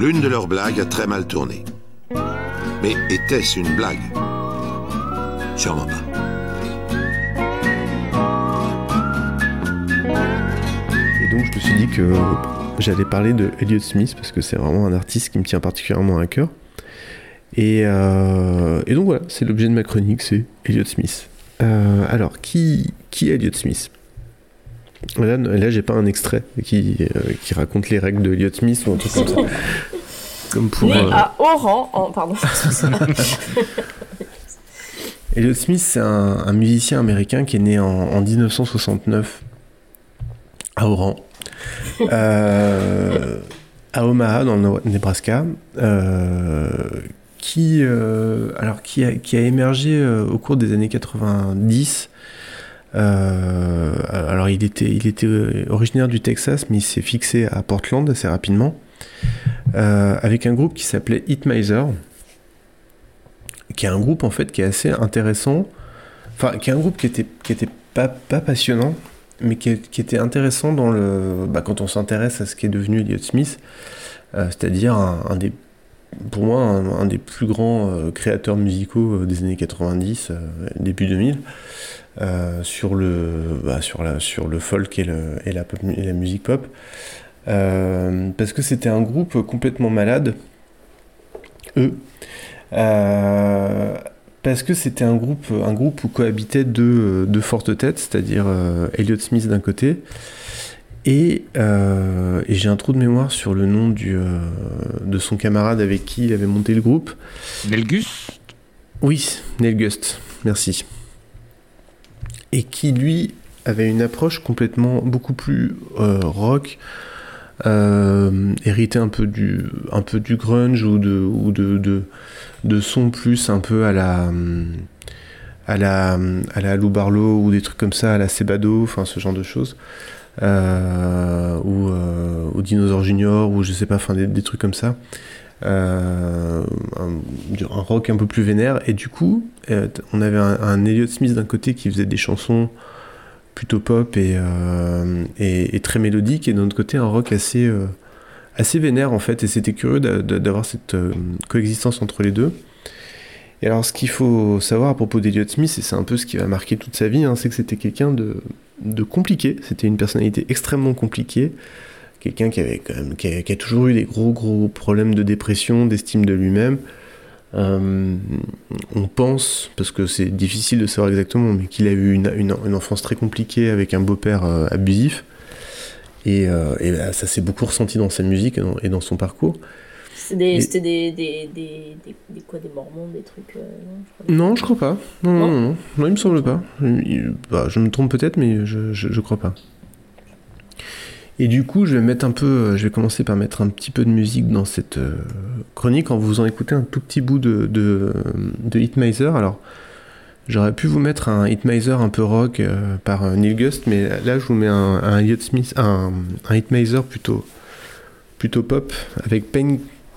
l'une de leurs blagues a très mal tourné. Mais était-ce une blague? Sûrement pas. Et donc je me suis dit que j'allais parler de Elliott Smith parce que c'est vraiment un artiste qui me tient particulièrement à cœur. Et, euh, donc voilà, c'est l'objet de ma chronique, c'est Elliott Smith. Euh, alors, qui, qui est Elliott Smith? Là, là j'ai pas un extrait qui, euh, qui raconte les règles de Elliott Smith ou un truc comme ça. Comme pour, Né à Oran, en, pardon. Elliott Smith, c'est un, un, musicien américain qui est né en, en 1969 à Oran. Euh, à Omaha, dans le Nebraska, euh, qui, euh, alors, qui, a, qui a émergé euh, au cours des années 90. Euh, alors, il était, il était originaire du Texas, mais il s'est fixé à Portland assez rapidement, avec un groupe qui s'appelait Hitmiser, qui est un groupe en fait qui est assez intéressant, enfin, qui est un groupe qui était, qui était pas, pas passionnant, mais qui, était intéressant dans le, bah, quand on s'intéresse à ce qui est devenu Elliott Smith, euh, c'est-à-dire un, des, pour moi, un, des plus grands euh, créateurs musicaux euh, des années 90, début 2000, sur le, bah, sur la, sur le folk et, la, et la musique pop, parce que c'était un groupe complètement malade, eux. Euh, parce que c'était un groupe, un groupe où cohabitaient deux, deux fortes têtes, c'est-à-dire euh, Elliott Smith d'un côté, et, euh, et j'ai un trou de mémoire sur le nom du, euh, de son camarade avec qui il avait monté le groupe. Nelgus? Oui, Nelgust, merci. Et qui, lui, avait une approche complètement beaucoup plus euh, rock, hérité un peu du, un peu du grunge ou de, ou de, de, de son plus un peu à la, à la, à la Lou Barlow ou des trucs comme ça, à la Sebado, enfin ce genre de choses. Euh, ou, euh, ou Dinosaur Junior, ou je sais pas, des, trucs comme ça. Euh, un, rock un peu plus vénère. Et du coup, on avait un, un Elliott Smith d'un côté qui faisait des chansons plutôt pop et, et, très mélodique, et d'un autre côté un rock assez, assez vénère en fait, et c'était curieux d'avoir cette coexistence entre les deux. Et alors ce qu'il faut savoir à propos d'Eliot Smith, et c'est un peu ce qui va marquer toute sa vie, hein, c'est que c'était quelqu'un de, de, compliqué, c'était une personnalité extrêmement compliquée, quelqu'un qui avait qui a, toujours eu des gros gros problèmes de dépression, d'estime de lui-même, euh, on pense, parce que c'est difficile de savoir exactement, mais qu'il a eu une, une, enfance très compliquée avec un beau-père euh, abusif. Et, euh, bah, ça s'est beaucoup ressenti dans sa musique et dans son parcours. C'était des, des, des, des, quoi, des mormons, des trucs. Euh, non, je crois pas. Non, non, non, non, non, il me semble pas. Je, bah, je me trompe peut-être, mais je, je, je crois pas. Et du coup, je vais mettre un peu, je vais commencer par mettre un petit peu de musique dans cette euh, chronique en vous en écouter un tout petit bout de, de, de Hitmiser. Alors, j'aurais pu vous mettre un Hitmiser un peu rock euh, par euh, Neil Gust, mais là, je vous mets un, un Smith, un, un Hitmiser plutôt, plutôt pop avec Pain,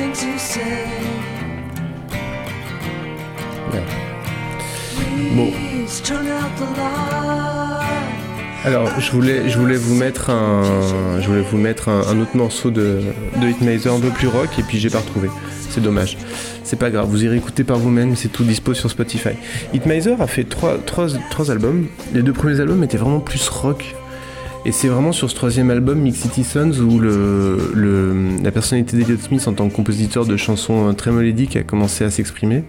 things you say. Ouais. Bon. Alors, je voulais, je voulais vous mettre un, je voulais vous mettre un, un autre morceau de, de un peu plus rock et puis j'ai pas retrouvé. C'est dommage. C'est pas grave, vous irez écouter par vous-même, c'est tout dispo sur Spotify. Hitmiser a fait trois, trois, trois albums. Les deux premiers albums étaient vraiment plus rock, et c'est vraiment sur ce troisième album, Mix City Sons, où la personnalité d'Eliot Smith en tant que compositeur de chansons très mélodiques a commencé à s'exprimer.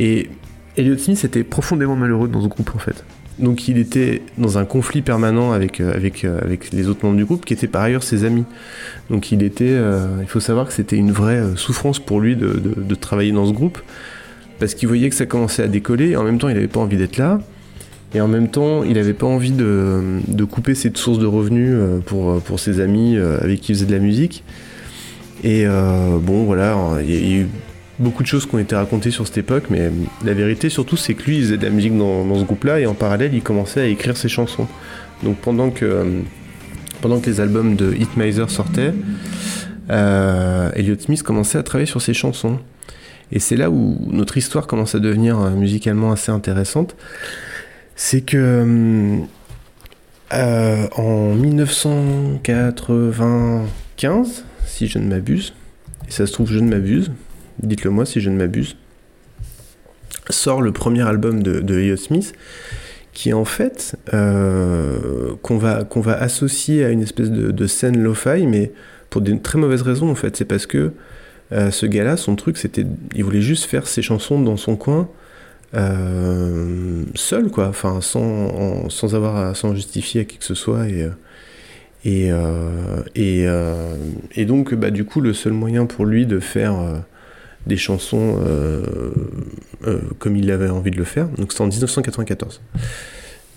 Et Elliott Smith était profondément malheureux dans ce groupe en fait. Donc il était dans un conflit permanent avec, avec, avec les autres membres du groupe qui étaient par ailleurs ses amis. Donc il était, euh, il faut savoir que c'était une vraie souffrance pour lui de, de, de, travailler dans ce groupe parce qu'il voyait que ça commençait à décoller, et en même temps, il n'avait pas envie d'être là. Et en même temps, il n'avait pas envie de, de, couper cette source de revenus euh, pour, pour ses amis euh, avec qui il faisait de la musique. Et euh, bon, voilà, il y, a eu beaucoup de choses qui ont été racontées sur cette époque, mais la vérité surtout, c'est que lui, il faisait de la musique dans, ce groupe-là, et en parallèle, il commençait à écrire ses chansons. Donc pendant que, pendant que les albums de Hitmiser sortaient, Elliott Smith commençait à travailler sur ses chansons. Et c'est là où notre histoire commence à devenir musicalement assez intéressante c'est que euh, en 1995, si je ne m'abuse, et ça se trouve je ne m'abuse, dites-le moi si je ne m'abuse, sort le premier album de, de Smith, qui en fait euh, qu'on va, associer à une espèce de, scène lo-fi, mais pour des très mauvaises raisons en fait. C'est parce que euh, ce gars-là, son truc, c'était, il voulait juste faire ses chansons dans son coin euh, seul, quoi, enfin, sans, sans avoir à s'en justifier à qui que ce soit. Et, euh, et, euh, et, donc, bah, du coup, le seul moyen pour lui de faire des chansons comme il avait envie de le faire, donc c'est en 1994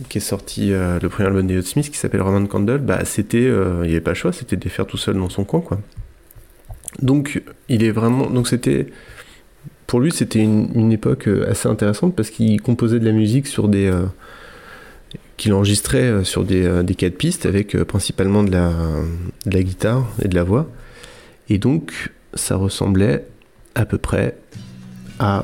qui est sorti le premier album des Smith qui s'appelle Roman Candle, bah c'était, il n'y avait pas le choix, c'était de les faire tout seul dans son coin, quoi. Donc il est vraiment, donc c'était pour lui, c'était une, époque euh, assez intéressante parce qu'il composait de la musique sur des. Euh, qu'il enregistrait euh, sur des, quatre pistes avec principalement de la, de la guitare et de la voix. Et donc, ça ressemblait à peu près à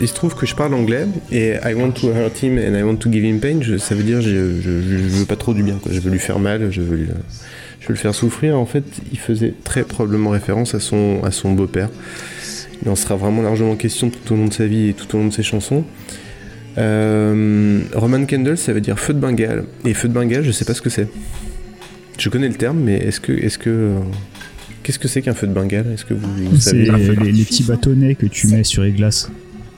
il se trouve que je parle anglais et I want to hurt him and I want to give him pain, ça veut dire je, je, veux pas trop du bien, je veux lui faire mal, je veux, je veux le faire souffrir. En fait, il faisait très probablement référence à son, à son beau-père. Il en sera vraiment largement question tout au long de sa vie et tout au long de ses chansons. Euh, Roman Candle, ça veut dire feu de Bengale. Et feu de Bengale, je sais pas ce que c'est. Je connais le terme, mais est-ce que, est-ce que, Qu'est-ce que c'est qu'un feu de Bengale? Est-ce que vous, savez? C'est les, petits bâtonnets que tu mets sur les glaces.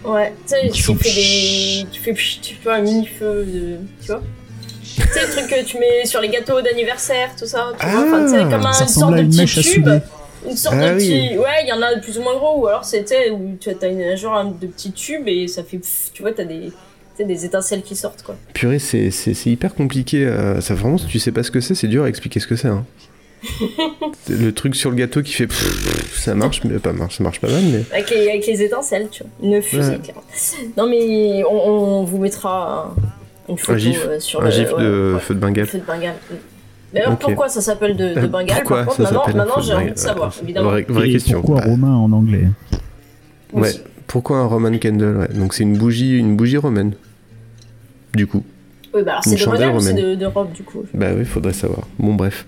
Ouais, tu sais, tu, fais des. Tu fais, tu fais un mini-feu, de... tu vois Tu sais, le truc que tu mets sur les gâteaux d'anniversaire, tout ça. Tu vois enfin, comme un, une sorte de petit tube. Une sorte ah de petit. Ouais, il y en a de plus ou moins gros, ou alors c'était où tu as une, genre de petit tube et ça fait. tu vois, t'as des des étincelles qui sortent quoi. Purée, c'est hyper compliqué. Euh, ça vraiment, si tu sais pas ce que c'est, c'est dur à expliquer ce que c'est. Hein le truc sur le gâteau qui fait ça marche mais pas marche ça marche pas mal mais avec les, étincelles tu vois une fusée non mais on, vous mettra une photo un gif, euh, sur un le, gif de feu de Bengale D'ailleurs, pourquoi ça s'appelle de, de Bengale Pourquoi Par contre, maintenant, maintenant j'ai envie de savoir, évidemment. Vraie, question. Pourquoi romain en anglais Ouais, pourquoi un Roman candle ouais. Donc c'est une bougie, une bougie romaine, du coup. Oui, bah alors c'est de ou c'est d'Europe, du coup Bah oui, faudrait savoir. Bon, bref.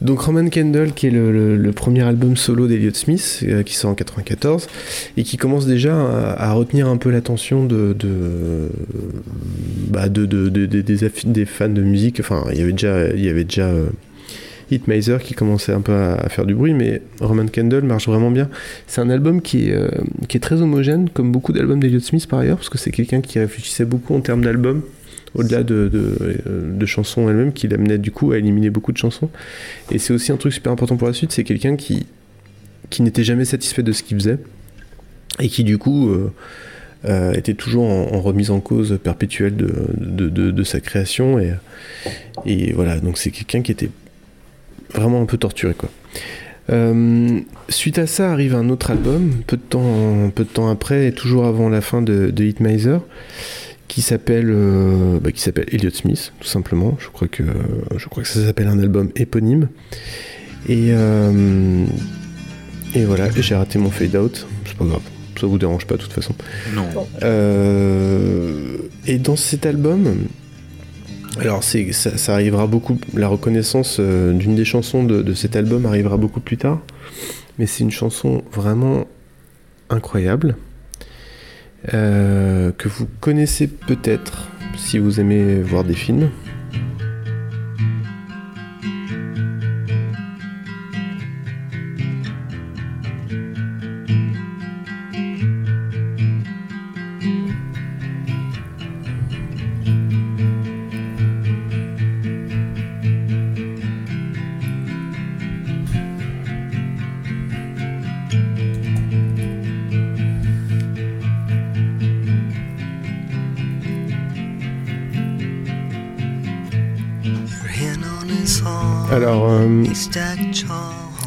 Donc Roman Kendall, qui est le, premier album solo d'Eliott Smith, euh, qui sort en 94, et qui commence déjà à, retenir un peu l'attention de, bah de, des, fans de musique. Enfin, il y avait déjà, il euh, qui commençait un peu à, faire du bruit, mais Roman Kendall marche vraiment bien. C'est un album qui est, euh, très homogène, comme beaucoup d'albums d'Eliott Smith par ailleurs, parce que c'est quelqu'un qui réfléchissait beaucoup en termes d'albums au-delà de, euh, de, chansons elles-mêmes, qui l'amenait du coup à éliminer beaucoup de chansons. Et c'est aussi un truc super important pour la suite, c'est quelqu'un qui, n'était jamais satisfait de ce qu'il faisait, et qui du coup euh, euh, était toujours en, remise en cause perpétuelle de, sa création. Et, voilà, donc c'est quelqu'un qui était vraiment un peu torturé suite à ça arrive un autre album, peu de temps, peu de temps après, et toujours avant la fin de, de Hitmiser, qui s'appelle euh, bah, qui s'appelle Elliot Smith tout simplement je crois que je crois que ça s'appelle un album éponyme et euh, et voilà j'ai raté mon fade out c'est pas grave. Ça vous dérange pas de toute façon. Non. et dans cet album, alors c'est ça, arrivera beaucoup. La reconnaissance d'une des chansons de, cet album arrivera beaucoup plus tard, mais c'est une chanson vraiment incroyable que vous connaissez peut-être si vous aimez voir des films.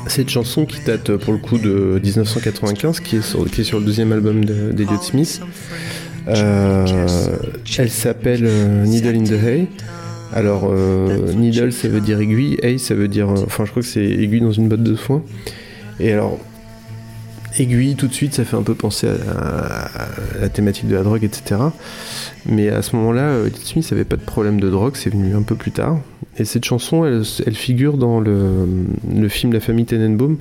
Cette chanson qui date pour le coup de 1995, qui est sur, qui est sur le deuxième album d'Eliot Smith. Euh, elle s'appelle euh, Needle in the Hay. Alors, euh, needle ça veut dire aiguille, hay ça veut dire. Enfin, je crois que c'est aiguille dans une botte de foin. Et alors, aiguille, tout de suite, ça fait un peu penser à, la thématique de la drogue, etc. Mais à ce moment-là, Edith Smith n'avait pas de problème de drogue, c'est venu un peu plus tard. Et cette chanson, elle, figure dans le, film La famille Tenenbaum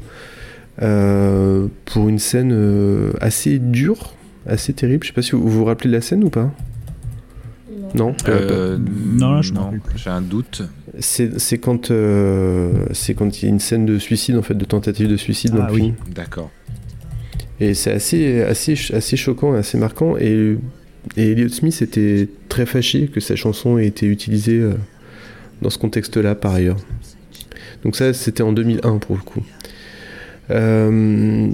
euh, pour une scène euh, assez dure, assez terrible. Je sais pas si vous vous, rappelez de la scène ou pas? Non, euh, non, je non, j'ai un doute. C'est quand c'est quand il y a une scène de suicide en fait, de tentative de suicide dans ah le oui. D'accord. Et c'est assez, assez, assez choquant et assez marquant. Et, et Elliot Smith était très fâché que sa chanson ait été utilisée euh, dans ce contexte-là par ailleurs. Donc ça, c'était en 2001 pour le coup. Euh,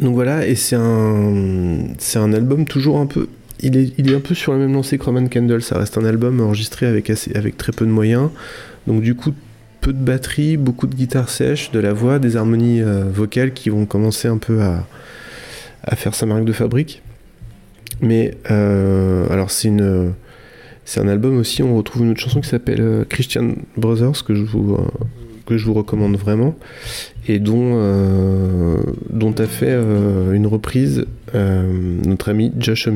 donc voilà, et c'est un, c'est un album toujours un peu... Il est, il est un peu sur la même lancée que Roman Candle, ça reste un album enregistré avec, assez, avec très peu de moyens. Donc du coup, peu de batterie, beaucoup de guitare sèche, de la voix, des harmonies euh, vocales qui vont commencer un peu à, faire sa marque de fabrique. Mais euh, alors c'est une c'est un album aussi, on retrouve une autre chanson qui s'appelle euh, Christian Brothers que je vous que je vous recommande vraiment et dont dont a fait une reprise notre ami Josh.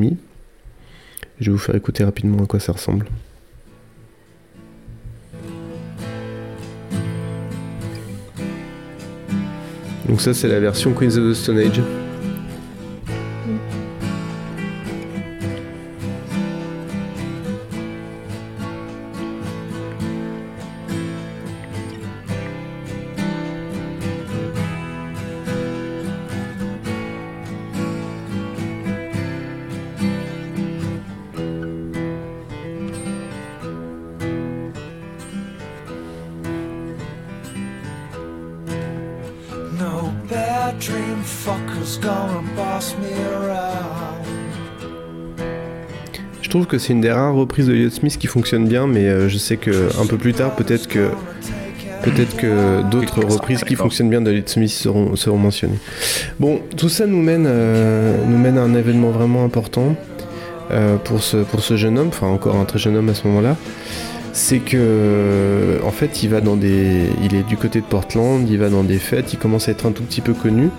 Je vais vous faire écouter rapidement à quoi ça ressemble. Donc ça c'est la version Queens of the Stone Age. C'est une des rares reprises de Elliott Smith qui fonctionne bien, mais euh, je sais que un peu plus tard, peut-être que peut-être que d'autres reprises qui fonctionnent bien de Elliott Smith seront, mentionnées. Bon, tout ça nous mène, euh, nous mène à un événement vraiment important euh, pour, ce, pour ce jeune homme, enfin encore un très jeune homme à ce moment-là. C'est que en fait il va dans des. Il est du côté de Portland, il va dans des fêtes, il commence à être un tout petit peu connu.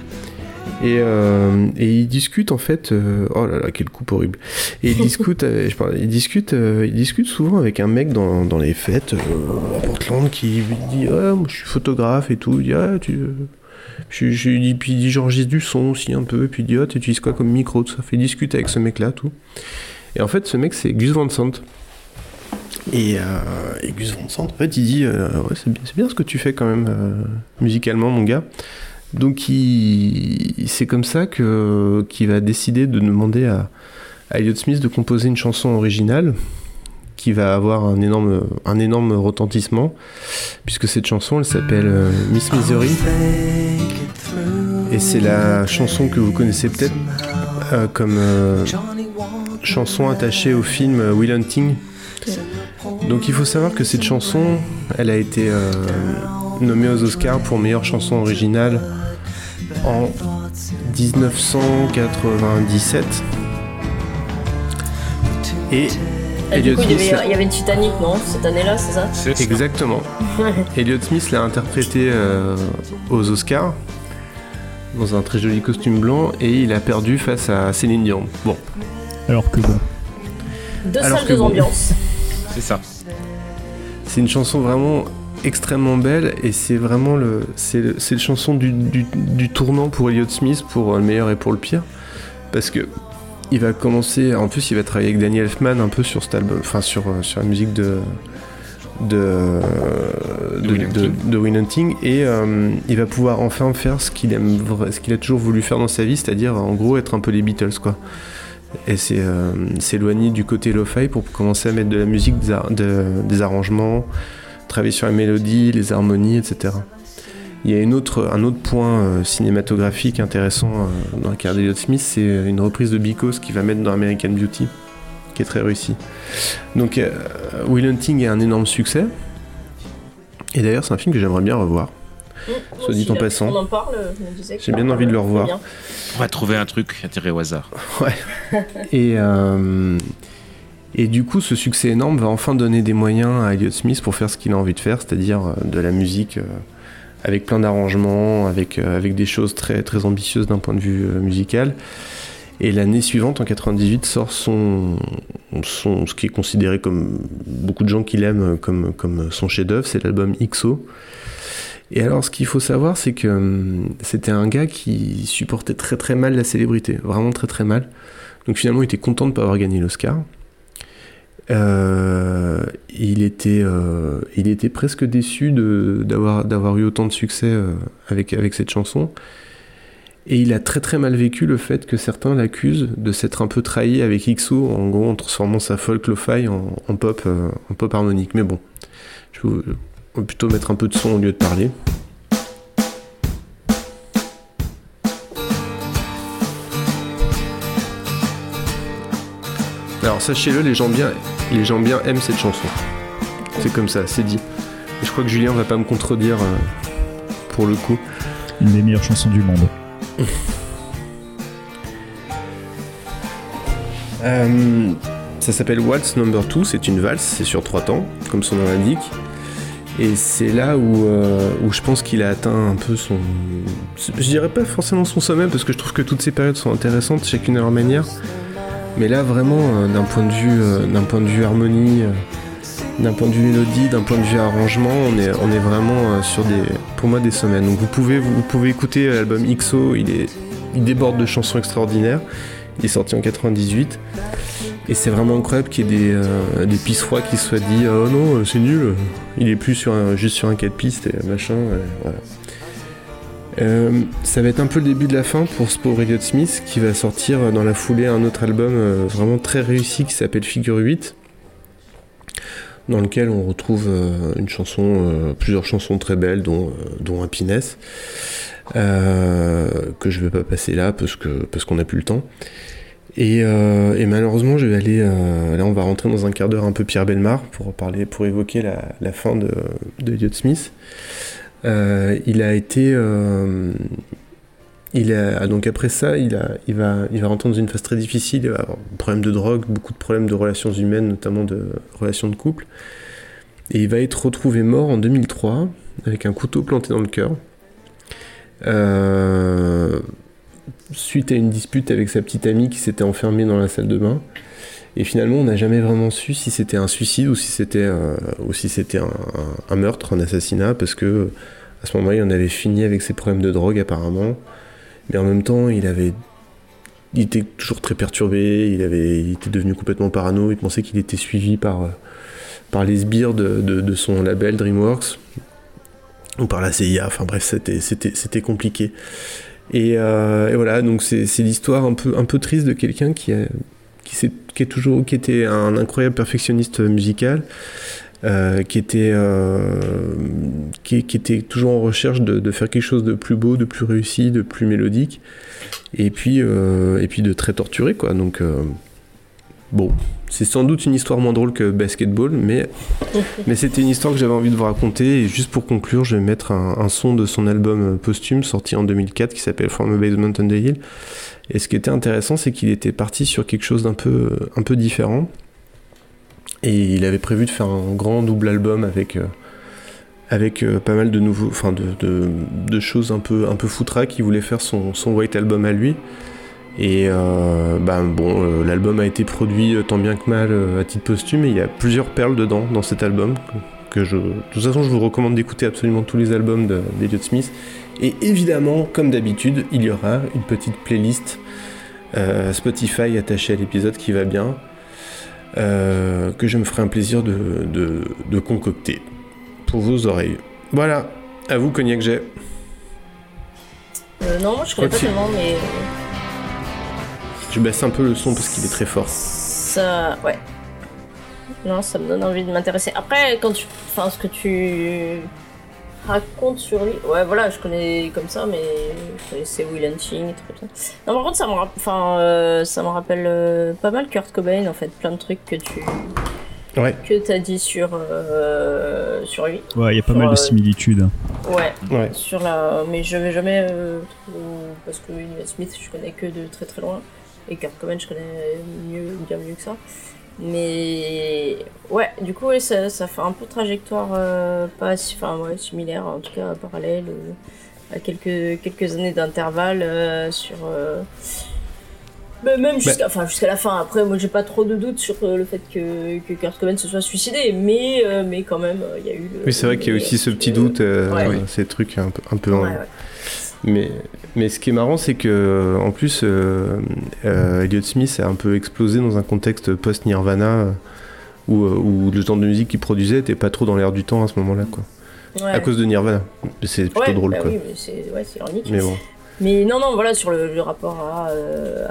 Et, euh, et ils discutent en fait. Euh, oh là là, quelle coupe horrible. Et ils discutent, euh, ils discutent, ils discutent souvent avec un mec dans, dans les fêtes à Portland qui lui dit je suis photographe et tout. Il dit ah, tu. Je, je, puis il dit j'enregistre du son aussi un peu. Et puis il dit ah, tu utilises quoi comme micro? Tout ça. Fait discuter avec ce mec là tout. Et en fait, ce mec c'est Gus Van Sant. Et, Gus Van Sant, en fait, il dit ouais, c'est bien, ce que tu fais quand même musicalement, mon gars. Donc c'est comme ça que qu'il va décider de demander à, Elliot Smith de composer une chanson originale qui va avoir un énorme, un énorme retentissement, puisque cette chanson, elle s'appelle euh, Miss Misery. Et c'est la chanson que vous connaissez peut-être euh, comme euh, chanson attachée au film Will Hunting. Donc il faut savoir que cette chanson, elle a été nommée aux Oscars pour meilleure chanson originale en 1997. Et Elliot Smith. Il y, avait, une Titanic, non Cette année-là, c'est ça Exactement. Elliot Smith l'a interprété euh, aux Oscars. dans un très joli costume blanc et il a perdu face à Céline Dion. Bon. Alors que bon. Deux salles, deux ambiances. C'est ça. C'est une chanson vraiment extrêmement belle et c'est vraiment le c'est le, le, chanson du, du, du, tournant pour Elliott Smith pour le meilleur et pour le pire. Parce que il va commencer en plus il va travailler avec Danny Elfman un peu sur cet album enfin sur sur la musique de de, de, de, Win Hunting. et euh, il va pouvoir enfin faire ce qu'il aime ce qu'il a toujours voulu faire dans sa vie c'est-à-dire en gros être un peu les Beatles quoi. Et c'est euh, s'éloigner du côté lo-fi pour commencer à mettre de la musique des, des arrangements travailler sur la mélodie, les harmonies, etc. Il y a une autre, un autre point euh, cinématographique intéressant euh, dans la carrière d'Eliot Smith, c'est une reprise de Because qu'il va mettre dans American Beauty, qui est très réussie. Donc euh, Will Hunting est un énorme succès. Et d'ailleurs, c'est un film que j'aimerais bien revoir. Mmh, Soit dit en passant. On en parle, J'ai bien envie de le revoir. On va trouver un truc à tirer au hasard. Ouais. Et et du coup, ce succès énorme va enfin donner des moyens à Elliott Smith pour faire ce qu'il a envie de faire, c'est-à-dire euh, de la musique euh, avec plein d'arrangements, avec, euh, avec des choses très, très ambitieuses d'un point de vue musical. Et l'année suivante, en 98, sort son, son, ce qui est considéré comme beaucoup de gens qui l'aiment comme, comme son chef-d'œuvre, c'est l'album XO. Et alors, ce qu'il faut savoir, c'est que hum, c'était un gars qui supportait très très mal la célébrité, vraiment très très mal. Donc finalement, il était content de ne pas avoir gagné l'Oscar. Euh, il, était, euh, il était presque déçu d'avoir, eu autant de succès euh, avec, avec cette chanson. Et il a très très mal vécu le fait que certains l'accusent de s'être un peu trahi avec XO, en gros en transformant sa folk lo-fi en, pop, en pop harmonique. Mais bon, je vais plutôt mettre un peu de son au lieu de parler. Alors sachez-le, les gens bien, les gens bien aiment cette chanson. C'est comme ça, c'est dit. Et je crois que Julien va pas me contredire euh, pour le coup. Une des meilleures chansons du monde. Euh, ça s'appelle Waltz Number 2, c'est une valse, c'est sur trois temps, comme son nom l'indique. Et c'est là où, euh, où je pense qu'il a atteint un peu son. Je dirais pas forcément son sommet, parce que je trouve que toutes ces périodes sont intéressantes, chacune à leur manière. Mais là, vraiment, euh, d'un point de vue, euh, point de vue harmonie, euh, d'un point de vue mélodie, d'un point de vue arrangement, on est, on est vraiment sur des, pour moi, des sommets. Donc vous pouvez, vous pouvez écouter l'album XO, il est, il déborde de chansons extraordinaires. Il est sorti en 98. Et c'est vraiment incroyable qu'il y ait des, des pistes froides qui se soient dit Oh non, c'est nul, il est plus sur juste sur un 4 pistes et machin. voilà. Euh, ça va être un peu le début de la fin pour Spore Elliott Smith qui va sortir dans la foulée un autre album euh, vraiment très réussi qui s'appelle Figure 8 dans lequel on retrouve euh, une chanson, plusieurs chansons très belles dont, Happiness que je vais pas passer là parce parce qu'on n'a plus le temps. Et, malheureusement je vais aller là on va rentrer dans un quart d'heure un peu Pierre Belmar pour parler pour évoquer la, fin de, de Elliott Smith il a été. Euh, il a, donc après ça, il, va, il va rentrer dans une phase très difficile, il va avoir des problèmes de drogue, beaucoup de problèmes de relations humaines, notamment de relations de couple. Et il va être retrouvé mort en 2003 avec un couteau planté dans le cœur. Euh, suite à une dispute avec sa petite amie qui s'était enfermée dans la salle de bain. Et finalement, on n'a jamais vraiment su si c'était un suicide ou si c'était euh, si un, un, meurtre, un assassinat, parce que à ce moment-là, il en avait fini avec ses problèmes de drogue apparemment. Mais en même temps, il avait il était toujours très perturbé, il, avait, il était devenu complètement parano, il pensait qu'il était suivi par, par les sbires de, de, son label DreamWorks, ou par la CIA, enfin bref, c'était compliqué. Et, euh, et, voilà, donc c'est l'histoire un peu, un peu triste de quelqu'un qui qui, qui, est toujours, qui était un incroyable perfectionniste musical, euh, qui, était, euh, qui, était toujours en recherche de, faire quelque chose de plus beau, de plus réussi, de plus mélodique, et puis, euh, et puis de très torturé, quoi. Donc, bon, c'est sans doute une histoire moins drôle que Basketball, mais, mais c'était une histoire que j'avais envie de vous raconter. Et juste pour conclure, je vais mettre un, un son de son album posthume sorti en 2004 qui s'appelle From a Basement on the Hill. Et ce qui était intéressant, c'est qu'il était parti sur quelque chose d'un peu, un peu différent. Et il avait prévu de faire un grand double album avec, euh, avec pas mal de nouveaux, enfin de, de, choses un peu un peu foutraques. Il voulait faire son, son White Album à lui. Et ben bon, l'album a été produit tant bien que mal à titre posthume et il y a plusieurs perles dedans dans cet album que je, de toute façon je vous recommande d'écouter absolument tous les albums d'Eliot Smith. Et évidemment, comme d'habitude, il y aura une petite playlist Spotify attachée à l'épisode qui va bien. Euh, que je me ferai un plaisir de, de, concocter pour vos oreilles. Voilà, à vous Cognac j'ai. Euh, non, je connais pas tellement, mais. Je baisse un peu le son parce qu'il est très fort. Ça, ouais. Non, ça me donne envie de m'intéresser. Après, quand tu, enfin, ce que tu raconte sur lui. Ouais, voilà, je connais comme ça, mais je connaissais Will Hunting, très bien. Non, par contre, ça me, enfin, euh, ça me rappelle euh, pas mal Kurt Cobain, en fait, plein de trucs que tu. Ouais. Que t'as dit sur, euh, sur lui. Ouais, il y a pas mal de similitudes. Ouais, ouais. Sur la... Mais je vais jamais. Parce que Will Smith, je connais que de très très loin. Et Kurt Cobain, je connais mieux, bien mieux que ça. Mais ouais, du coup, ça, ça, fait un peu trajectoire euh, pas enfin, ouais, similaire, en tout cas parallèle, euh, à quelques, quelques années d'intervalle euh, sur. même jusqu'à enfin, jusqu'à la fin. Après, moi, j'ai pas trop de doutes sur le fait que, que Kurt Cobain se soit suicidé, mais, mais quand même, il y a eu. oui, c'est vrai qu'il y a aussi ce petit doute, ces trucs un peu. Un peu mais, mais ce qui est marrant, c'est que en plus, euh, euh, Elliott Smith a un peu explosé dans un contexte post-Nirvana euh, où, où, le genre de musique qu'il produisait n'était pas trop dans l'air du temps à ce moment-là. Quoi. À cause de Nirvana. C'est plutôt drôle. Bah quoi. Oui, mais c'est ironique. Mais, bon. mais non, non, voilà, sur le, rapport à,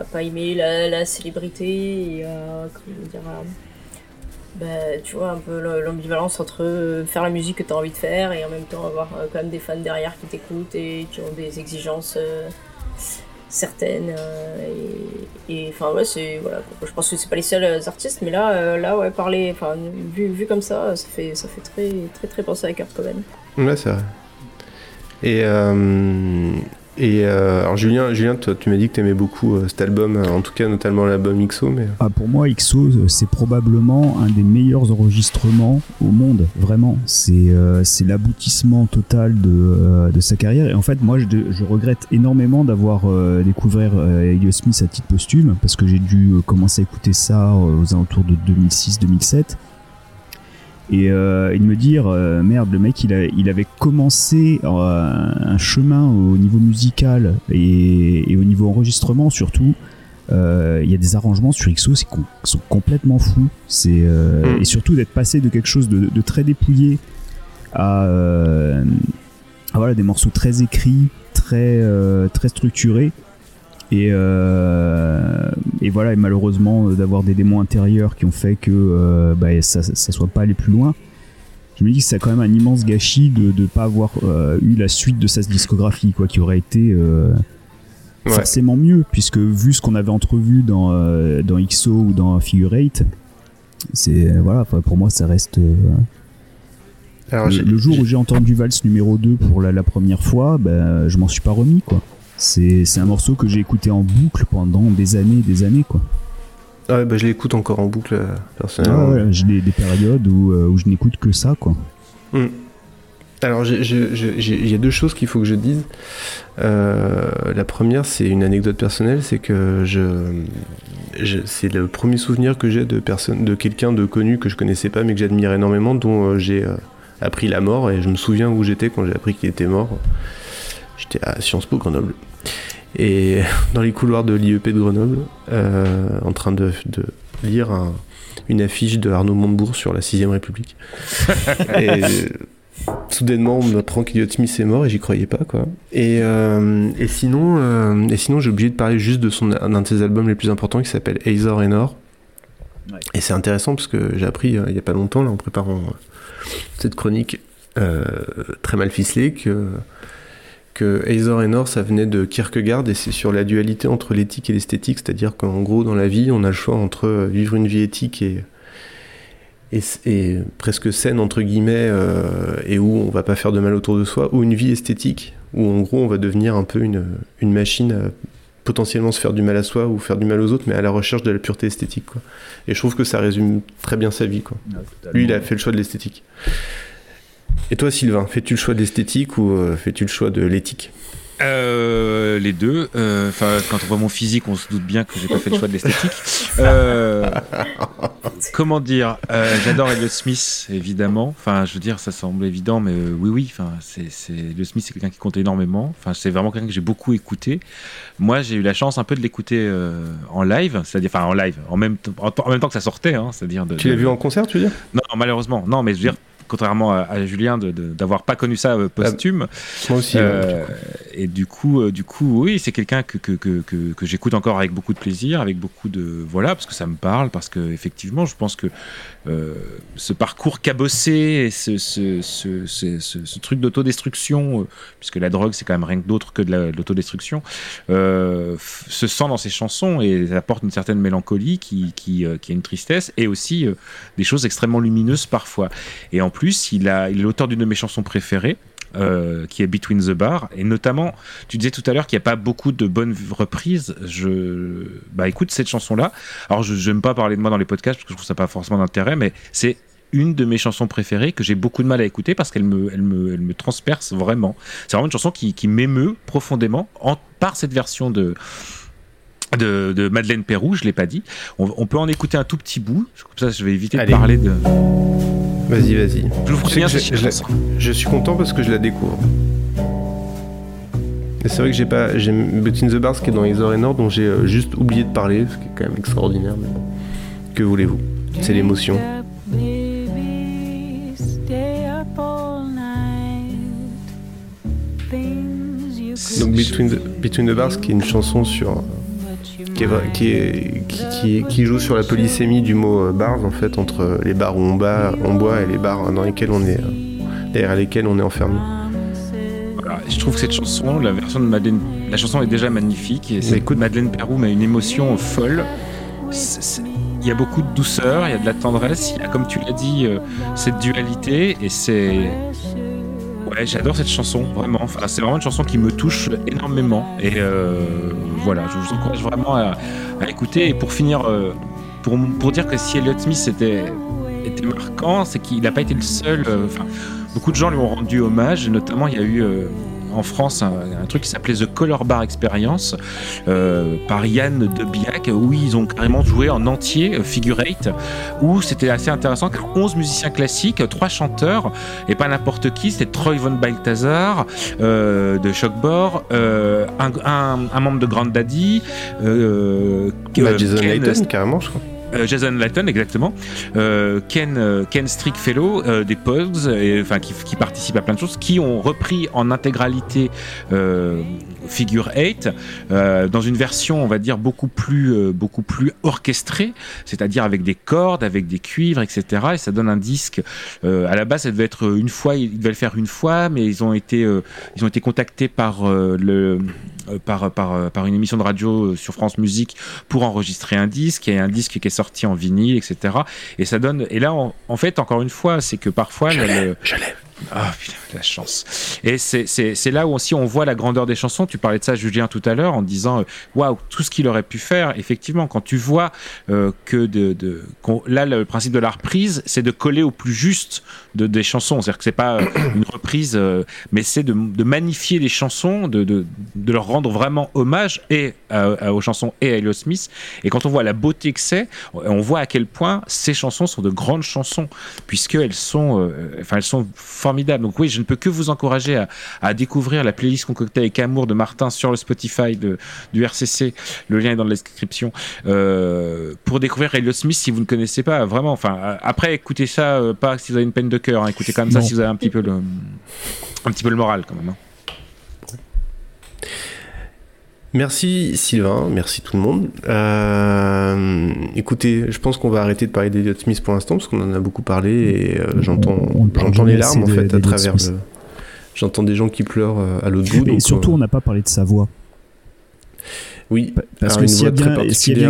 à pas aimer la, la célébrité et à, comment dire, bah, tu vois, un peu l'ambivalence entre euh, faire la musique que tu as envie de faire et en même temps avoir euh, quand même des fans derrière qui t'écoutent et qui ont des exigences euh, certaines. et enfin, ouais, c'est. Voilà, je pense que c'est pas les seuls artistes, mais là, là ouais, parler, vu, vu comme ça, ça fait, ça fait très, très, très penser à Kurt Cobain. Ouais, c'est vrai. Et, et euh, alors Julien, Julien tu m'as dit que tu aimais beaucoup euh, cet album, euh, en tout cas notamment l'album XO. Mais... Ah, pour moi, XO, c'est probablement un des meilleurs enregistrements au monde, vraiment. C'est l'aboutissement total de, sa carrière. Et en fait, moi, je, je regrette énormément d'avoir découvert Elliot Smith à titre posthume, parce que j'ai dû commencer à écouter ça aux alentours de 2006-2007 et, euh, me dire euh, merde le mec il, a, il avait commencé euh, un chemin au niveau musical et, au niveau enregistrement surtout il y a des arrangements sur XO qui sont complètement fous c'est mm. et surtout d'être passé de quelque chose de, de très dépouillé à, à, voilà des morceaux très écrits très très structurés et, euh, et voilà, et malheureusement euh, d'avoir des démons intérieurs qui ont fait que euh, bah, ça, ça soit pas allé plus loin. Je me dis que c'est quand même un immense gâchis de ne pas avoir eu la suite de sa discographie, quoi, qui aurait été forcément mieux, puisque vu ce qu'on avait entrevu dans, dans XO ou dans Figure 8, c'est voilà, pour moi ça reste. Alors, le, jour où j'ai entendu Vals numéro 2 pour la, la première fois, ben, je m'en suis pas remis, quoi. C'est un morceau que j'ai écouté en boucle pendant des années et des années, quoi. Ah ouais, bah je l'écoute encore en boucle, euh, personnellement. Ah ouais, j'ai des, périodes où, euh, où je n'écoute que ça, quoi. Hmm. Alors, il y a deux choses qu'il faut que je dise. Euh, la première, c'est une anecdote personnelle, c'est que je, c'est le premier souvenir que j'ai de personne, de quelqu'un de connu que je connaissais pas, mais que j'admire énormément, dont j'ai appris la mort, et je me souviens où j'étais quand j'ai appris qu'il était mort. J'étais à Sciences Po Grenoble. Et dans les couloirs de l'IEP de Grenoble, euh, en train de, lire une affiche de Arnaud Montebourg sur la 6ème République. et soudainement, on m'apprend qu'Eliot Smith est mort et j'y croyais pas, quoi. Et, euh, sinon, euh, et sinon j'ai oublié de parler juste de son, un de ses albums les plus importants qui s'appelle Azor Enor. Et c'est intéressant parce que j'ai appris il y a pas longtemps, là, en préparant cette chronique très mal ficelée, que que et Nor, ça venait de Kierkegaard et c'est sur la dualité entre l'éthique et l'esthétique, c'est-à-dire qu'en gros, dans la vie, on a le choix entre euh, vivre une vie éthique et, et, presque saine, entre guillemets, euh, et où on va pas faire de mal autour de soi, ou une vie esthétique, où en gros, on va devenir un peu une, une machine à potentiellement se faire du mal à soi ou faire du mal aux autres, mais à la recherche de la pureté esthétique. Quoi. Et je trouve que ça résume très bien sa vie. Quoi. Lui, il a fait le choix de l'esthétique. Et toi, Sylvain, fais-tu le choix de l'esthétique ou fais-tu le choix de l'éthique? Euh, les deux. Euh, enfin, quand on voit mon physique, on se doute bien que j'ai pas fait le choix de l'esthétique. Euh, comment dire J'adore Elliot Smith, évidemment. Enfin, je veux dire, ça semble évident, mais oui, oui. Enfin, c'est Elliot Smith, c'est quelqu'un qui compte énormément. Enfin, c'est vraiment quelqu'un que j'ai beaucoup écouté. Moi, j'ai eu la chance un peu de l'écouter en live, c'est-à-dire, enfin, en live, en même, en, même temps que ça sortait, hein, c'est-à-dire. tu l'as vu en concert, tu veux dire? Non, malheureusement, non, mais je veux dire contrairement à, Julien, d'avoir pas connu ça euh, posthume. moi aussi. Euh, et du coup, euh, du coup, oui, c'est quelqu'un que, que, que, que j'écoute encore avec beaucoup de plaisir, avec beaucoup de voilà, parce que ça me parle, parce que effectivement, je pense que ce parcours cabossé, ce, ce, ce, ce truc d'autodestruction, puisque la drogue c'est quand même rien d'autre que de l'autodestruction, se sent dans ses chansons et apporte une certaine mélancolie qui, qui, qui a une tristesse et aussi des choses extrêmement lumineuses parfois. Et en plus, il, a, il est l'auteur d'une de mes chansons préférées. Euh, qui est Between the Bar et notamment tu disais tout à l'heure qu'il n'y a pas beaucoup de bonnes reprises je bah écoute cette chanson là alors je n'aime pas parler de moi dans les podcasts parce que je trouve ça pas forcément d'intérêt mais c'est une de mes chansons préférées que j'ai beaucoup de mal à écouter parce qu'elle me, elle me, elle me transperce vraiment c'est vraiment une chanson qui, qui m'émeut profondément en, par cette version de de, de Madeleine Perrou, je l'ai pas dit. On, peut en écouter un tout petit bout. Comme ça, je vais éviter de parler de. Vas-y, vas-y. Je vous bien, je, suis content parce que je la découvre. Et c'est vrai que j'ai pas. Between the Bars qui est dans Exor et Nord, dont j'ai euh, juste oublié de parler, ce qui est quand même extraordinaire. Mais bon. Que voulez-vous? C'est l'émotion. Donc Between the, Between the Bars qui est une chanson sur qui, qui, qui, joue sur la polysémie du mot euh, bars en fait entre les bars où on, on boit et les bars dans lesquels on est euh, derrière lesquels on est enfermé. je trouve que cette chanson, la version de Madeleine, la chanson est déjà magnifique et écoute Madeleine Perrou mais une émotion folle. il y a beaucoup de douceur, il y a de la tendresse, il y a comme tu l'as dit euh, cette dualité et c'est Ouais, j'adore cette chanson, vraiment. Enfin, c'est vraiment une chanson qui me touche énormément. Et euh, voilà, je vous encourage vraiment à, écouter. Et pour finir, euh, pour, dire que si Elliot Smith était, marquant, c'est qu'il n'a pas été le seul. Euh, beaucoup de gens lui ont rendu hommage. Notamment, il y a eu en France un, truc qui s'appelait The Color Bar Experience euh, par Yann Debiac où ils ont carrément joué en entier euh, Figure 8 où c'était assez intéressant car 11 musiciens classiques, 3 chanteurs et pas n'importe qui, c'était Troy Von Balthazar euh, de Shockbore, un, membre de Grand Daddy, bah, Jason carrément je crois. Euh, Jason Layton, exactement. Euh, Ken, euh, Ken Strickfellow des Pogs, enfin qui, qui participent à plein de choses, qui ont repris en intégralité Figure 8 dans une version, on va dire beaucoup plus, beaucoup plus orchestrée, c'est-à-dire avec des cordes, avec des cuivres, etc. Et ça donne un disque. à la base, ça devait être une fois, ils devaient le faire une fois, mais ils ont été, ils ont été contactés par le par, par, par, une émission de radio sur France Musique pour enregistrer un disque. Il un disque qui est en vinyle, etc. Et ça donne. Et là, en, fait, encore une fois, c'est que parfois. Je l'ai. Ah, la chance. Et c'est là où aussi on voit la grandeur des chansons. Tu parlais de ça, Julien, tout à l'heure, en disant euh, waouh, tout ce qu'il aurait pu faire. Effectivement, quand tu vois euh, que de, de là, le principe de la reprise, c'est de coller au plus juste de, des chansons. C'est-à-dire que c'est pas euh, une reprise, mais c'est de, magnifier les chansons, de, de, leur rendre vraiment hommage et aux chansons et à Elliot Smith. Et quand on voit la beauté que c'est, on voit à quel point ces chansons sont de grandes chansons, puisqu'elles sont, elles sont donc oui, je ne peux que vous encourager à, découvrir la playlist concoctée avec amour de Martin sur le Spotify de, du RCC. Le lien est dans la description. Euh, pour découvrir Elliot Smith si vous ne connaissez pas, vraiment. Enfin, après, écoutez ça, euh, pas si vous avez une peine de cœur. Hein, écoutez quand même ça si vous avez un petit peu le, un petit peu le moral quand même. Hein. Merci Sylvain, merci tout le monde. Euh, écoutez, je pense qu'on va arrêter de parler d'Eliot Smith pour l'instant parce qu'on en a beaucoup parlé et euh, j'entends, j'entends les larmes en fait à travers. J'entends des gens qui pleurent euh, à l'autre bout. Et surtout, on n'a pas parlé de sa voix. Oui, parce que s'il y, a bien,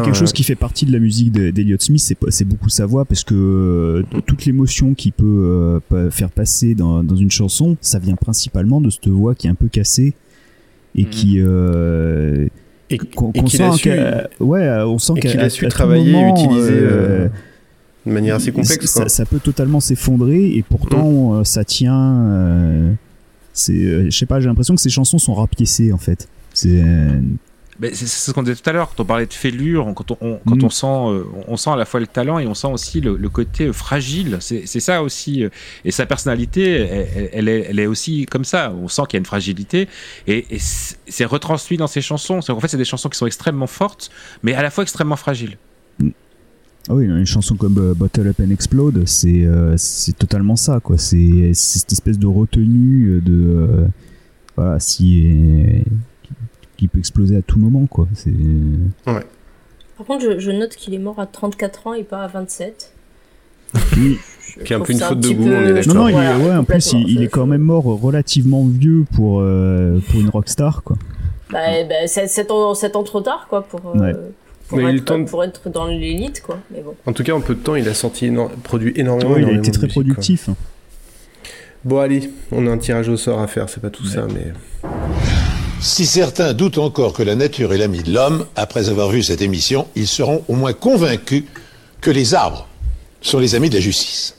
quelque chose qui fait partie de la musique d'Eliot Smith, c'est beaucoup sa voix, parce que toute l'émotion qu'il peut faire passer dans, dans, une chanson, ça vient principalement de cette voix qui est un peu cassée et qui euh, et qu'on sent ouais on sent qu'il a su travailler et utiliser euh, euh, de manière assez complexe. Ça, ça, peut totalement s'effondrer et pourtant mm. ça tient. c'est, je sais pas, j'ai l'impression que ces chansons sont rapiécées en fait. C'est c'est ce qu'on disait tout à l'heure, quand on parlait de fêlure, quand on, quand mm. on sent, euh, on sent à la fois le talent et on sent aussi le, côté fragile. C'est ça aussi. Euh, et sa personnalité, elle, est, elle, est, aussi comme ça. On sent qu'il y a une fragilité. Et, c'est retransmis dans ses chansons. En fait, c'est des chansons qui sont extrêmement fortes, mais à la fois extrêmement fragiles. Mm. Ah oui, une chanson comme euh, Bottle Up and Explode, c'est totalement ça. quoi. C'est cette espèce de retenue de. voilà, si qui peut exploser à tout moment, quoi. C'est. Ouais. Par contre, je, note qu'il est mort à 34 ans et pas à 27. Oui. qui est un peu une faute de goût, on est Non, non, il ouais, en plus, il, est quand même mort relativement vieux pour, euh, pour une rockstar, quoi. Bah, bah 7 ans, ans trop tard, quoi, pour, euh, pour, être, pour être dans l'élite, quoi. Mais bon. En tout cas, en peu de temps, il a sorti produit énormément. il a été très productif. Bon, allez, on a un tirage au sort à faire, c'est pas tout ça, mais. Si certains doutent encore que la nature est l'ami de l'homme, après avoir vu cette émission, ils seront au moins convaincus que les arbres sont les amis de la justice.